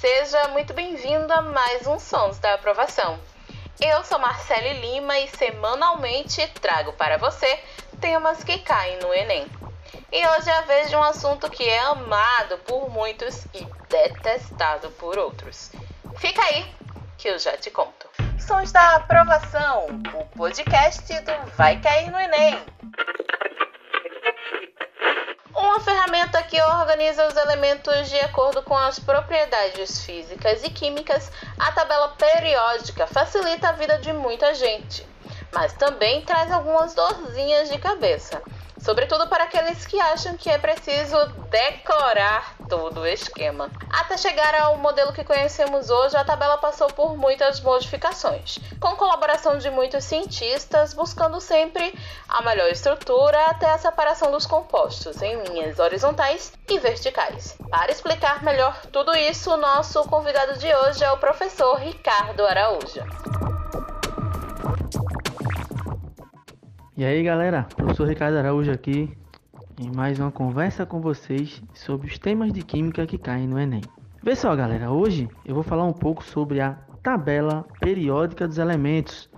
seja muito bem-vindo a mais um Sons da Aprovação. Eu sou Marcele Lima e semanalmente trago para você temas que caem no Enem. E hoje é a vez de um assunto que é amado por muitos e detestado por outros. Fica aí que eu já te conto. Sons da Aprovação, o podcast do Vai Cair no Enem. Ferramenta que organiza os elementos de acordo com as propriedades físicas e químicas, a tabela periódica facilita a vida de muita gente, mas também traz algumas dorzinhas de cabeça sobretudo para aqueles que acham que é preciso decorar todo o esquema. Até chegar ao modelo que conhecemos hoje, a tabela passou por muitas modificações, com colaboração de muitos cientistas, buscando sempre a melhor estrutura até a separação dos compostos em linhas horizontais e verticais. Para explicar melhor tudo isso, o nosso convidado de hoje é o professor Ricardo Araújo. E aí galera, professor Ricardo Araújo aqui em mais uma conversa com vocês sobre os temas de química que caem no Enem. Vê só galera, hoje eu vou falar um pouco sobre a tabela periódica dos elementos.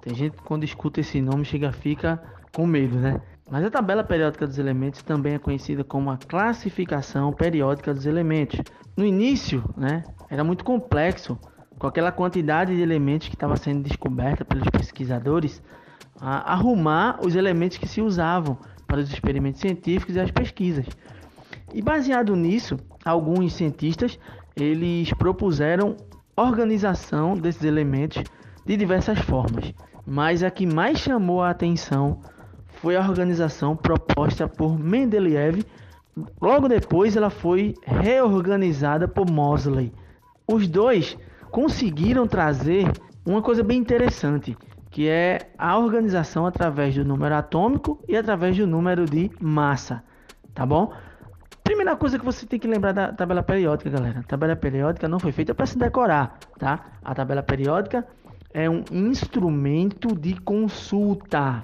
Tem gente que quando escuta esse nome chega fica com medo, né? Mas a tabela periódica dos elementos também é conhecida como a classificação periódica dos elementos. No início, né, era muito complexo, com aquela quantidade de elementos que estava sendo descoberta pelos pesquisadores, a arrumar os elementos que se usavam para os experimentos científicos e as pesquisas. E baseado nisso, alguns cientistas eles propuseram organização desses elementos de diversas formas, mas a que mais chamou a atenção foi a organização proposta por Mendeleev. Logo depois, ela foi reorganizada por Mosley. Os dois conseguiram trazer uma coisa bem interessante que é a organização através do número atômico e através do número de massa, tá bom? Primeira coisa que você tem que lembrar da tabela periódica, galera. A tabela periódica não foi feita para se decorar, tá? A tabela periódica é um instrumento de consulta,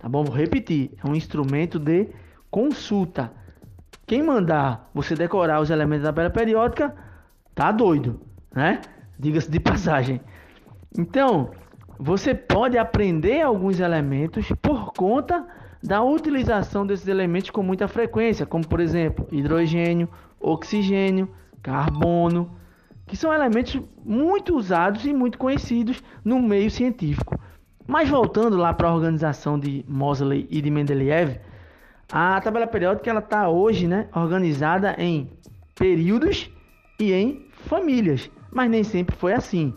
tá bom? Vou repetir, é um instrumento de consulta. Quem mandar você decorar os elementos da tabela periódica, tá doido, né? Diga-se de passagem. Então, você pode aprender alguns elementos por conta da utilização desses elementos com muita frequência, como por exemplo, hidrogênio, oxigênio, carbono, que são elementos muito usados e muito conhecidos no meio científico. Mas voltando lá para a organização de Mosley e de Mendeleev, a tabela periódica ela está hoje né, organizada em períodos e em famílias, mas nem sempre foi assim.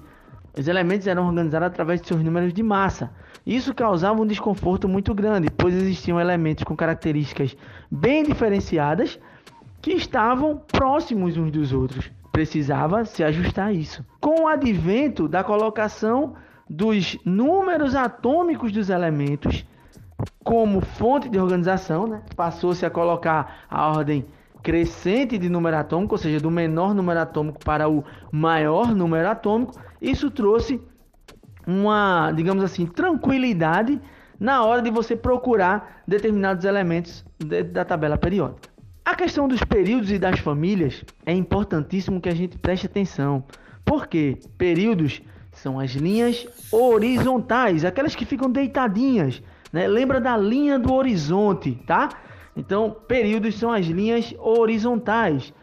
Os elementos eram organizados através de seus números de massa. Isso causava um desconforto muito grande, pois existiam elementos com características bem diferenciadas que estavam próximos uns dos outros. Precisava se ajustar a isso. Com o advento da colocação dos números atômicos dos elementos como fonte de organização, né? passou-se a colocar a ordem crescente de número atômico, ou seja, do menor número atômico para o maior número atômico, isso trouxe uma, digamos assim, tranquilidade na hora de você procurar determinados elementos da tabela periódica. A questão dos períodos e das famílias é importantíssimo que a gente preste atenção, porque períodos são as linhas horizontais, aquelas que ficam deitadinhas, né? Lembra da linha do horizonte, tá? Então, períodos são as linhas horizontais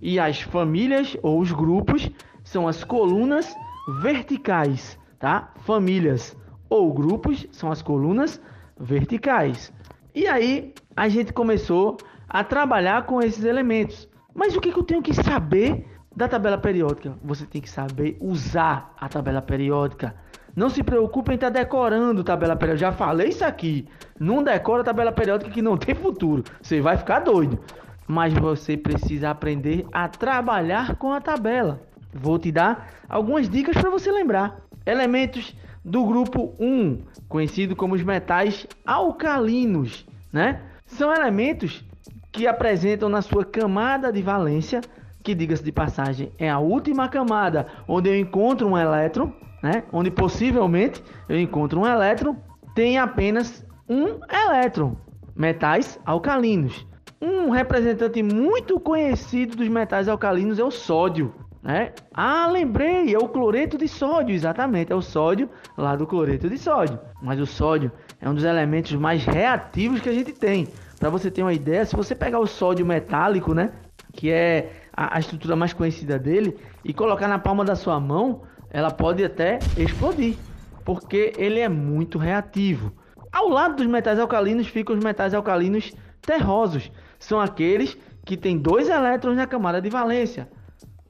e as famílias ou os grupos são as colunas verticais, tá? Famílias ou grupos são as colunas verticais. E aí a gente começou a trabalhar com esses elementos. Mas o que, que eu tenho que saber da tabela periódica? Você tem que saber usar a tabela periódica. Não se preocupe em estar tá decorando tabela periódica. Já falei isso aqui. Não decora tabela periódica que não tem futuro. Você vai ficar doido. Mas você precisa aprender a trabalhar com a tabela. Vou te dar algumas dicas para você lembrar. Elementos do grupo 1, conhecido como os metais alcalinos, né? São elementos que apresentam na sua camada de valência, que diga-se de passagem, é a última camada onde eu encontro um elétron, né? onde possivelmente eu encontro um elétron, tem apenas um elétron, metais alcalinos. Um representante muito conhecido dos metais alcalinos é o sódio. Né? Ah, lembrei, é o cloreto de sódio, exatamente, é o sódio lá do cloreto de sódio. Mas o sódio é um dos elementos mais reativos que a gente tem. Para você ter uma ideia, se você pegar o sódio metálico, né, que é a, a estrutura mais conhecida dele, e colocar na palma da sua mão, ela pode até explodir, porque ele é muito reativo. Ao lado dos metais alcalinos ficam os metais alcalinos terrosos. São aqueles que têm dois elétrons na camada de valência.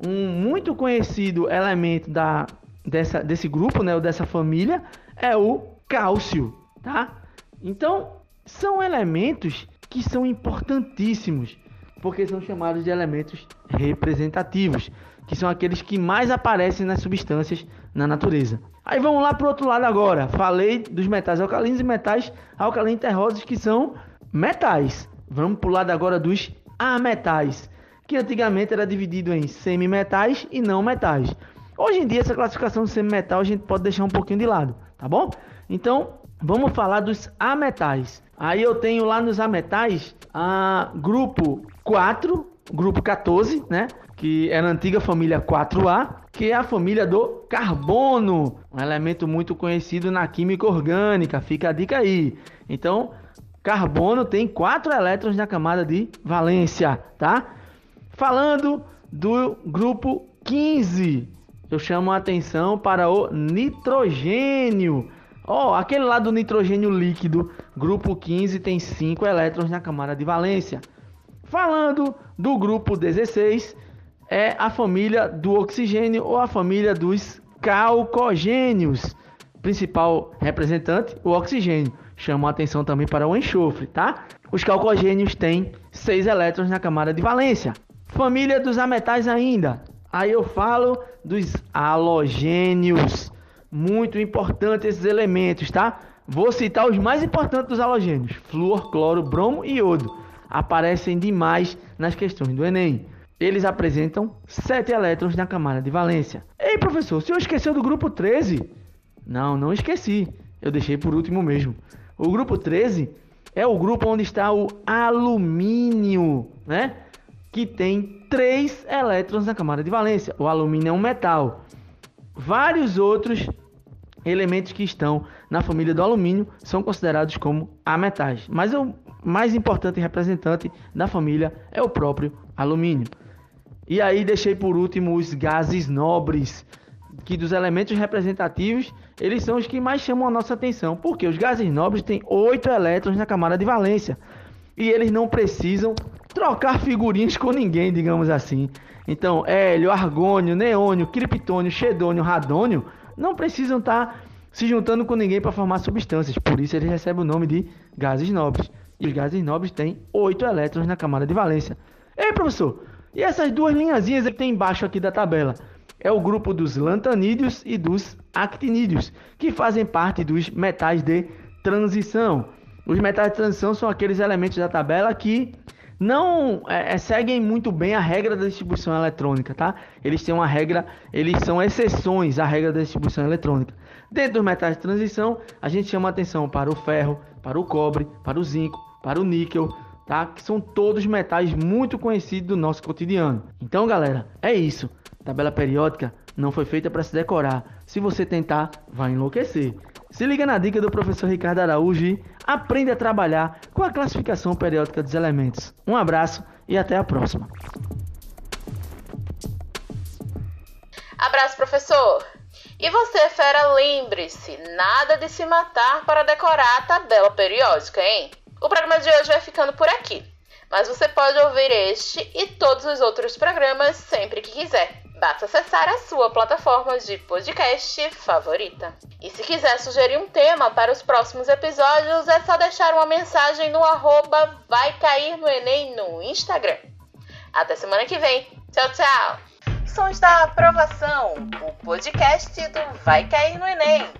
Um muito conhecido elemento da, dessa, desse grupo, né, ou dessa família, é o cálcio, tá? Então, são elementos que são importantíssimos, porque são chamados de elementos representativos, que são aqueles que mais aparecem nas substâncias na natureza. Aí vamos lá para o outro lado agora. Falei dos metais alcalinos e metais alcalinos terrosos que são metais. Vamos para o lado agora dos ametais, que antigamente era dividido em semimetais e não metais. Hoje em dia essa classificação de semimetal a gente pode deixar um pouquinho de lado, tá bom? Então vamos falar dos ametais. Aí eu tenho lá nos ametais a grupo 4, grupo 14, né? Que é na antiga família 4A, que é a família do carbono, um elemento muito conhecido na química orgânica. Fica a dica aí. Então, carbono tem quatro elétrons na camada de valência, tá? Falando do grupo 15, eu chamo a atenção para o nitrogênio. Ó, oh, aquele lá do nitrogênio líquido, grupo 15 tem 5 elétrons na camada de valência. Falando do grupo 16, é a família do oxigênio ou a família dos calcogênios. Principal representante, o oxigênio. Chama atenção também para o enxofre, tá? Os calcogênios têm 6 elétrons na camada de valência. Família dos ametais ainda. Aí eu falo dos halogênios. Muito importante esses elementos, tá? Vou citar os mais importantes dos halogênios: flúor, cloro, bromo e iodo. Aparecem demais nas questões do Enem eles apresentam 7 elétrons na camada de valência. Ei, professor, o senhor esqueceu do grupo 13? Não, não esqueci. Eu deixei por último mesmo. O grupo 13 é o grupo onde está o alumínio, né? Que tem 3 elétrons na camada de valência. O alumínio é um metal. Vários outros elementos que estão na família do alumínio são considerados como ametais. Mas o mais importante representante da família é o próprio alumínio. E aí deixei por último os gases nobres, que dos elementos representativos, eles são os que mais chamam a nossa atenção, porque os gases nobres têm 8 elétrons na camada de valência. E eles não precisam trocar figurinhas com ninguém, digamos assim. Então, hélio, argônio, neônio, criptônio, xedônio, radônio não precisam estar tá se juntando com ninguém para formar substâncias. Por isso eles recebem o nome de gases nobres. E os gases nobres têm 8 elétrons na camada de valência. Ei, professor, e essas duas linhazinhas que tem embaixo aqui da tabela é o grupo dos lantanídeos e dos actinídeos, que fazem parte dos metais de transição. Os metais de transição são aqueles elementos da tabela que não é, é, seguem muito bem a regra da distribuição eletrônica, tá? Eles têm uma regra, eles são exceções à regra da distribuição eletrônica. Dentro dos metais de transição, a gente chama atenção para o ferro, para o cobre, para o zinco, para o níquel, tá? Que são todos metais muito conhecidos do nosso cotidiano. Então, galera, é isso. tabela periódica não foi feita para se decorar. Se você tentar, vai enlouquecer. Se liga na dica do professor Ricardo Araújo e aprende a trabalhar com a classificação periódica dos elementos. Um abraço e até a próxima. Abraço, professor! E você, fera, lembre-se, nada de se matar para decorar a tabela periódica, hein? O programa de hoje vai ficando por aqui, mas você pode ouvir este e todos os outros programas sempre que quiser. Basta acessar a sua plataforma de podcast favorita. E se quiser sugerir um tema para os próximos episódios, é só deixar uma mensagem no arroba Vai Cair no Enem no Instagram. Até semana que vem. Tchau, tchau! Sons da Aprovação, o podcast do Vai Cair no Enem.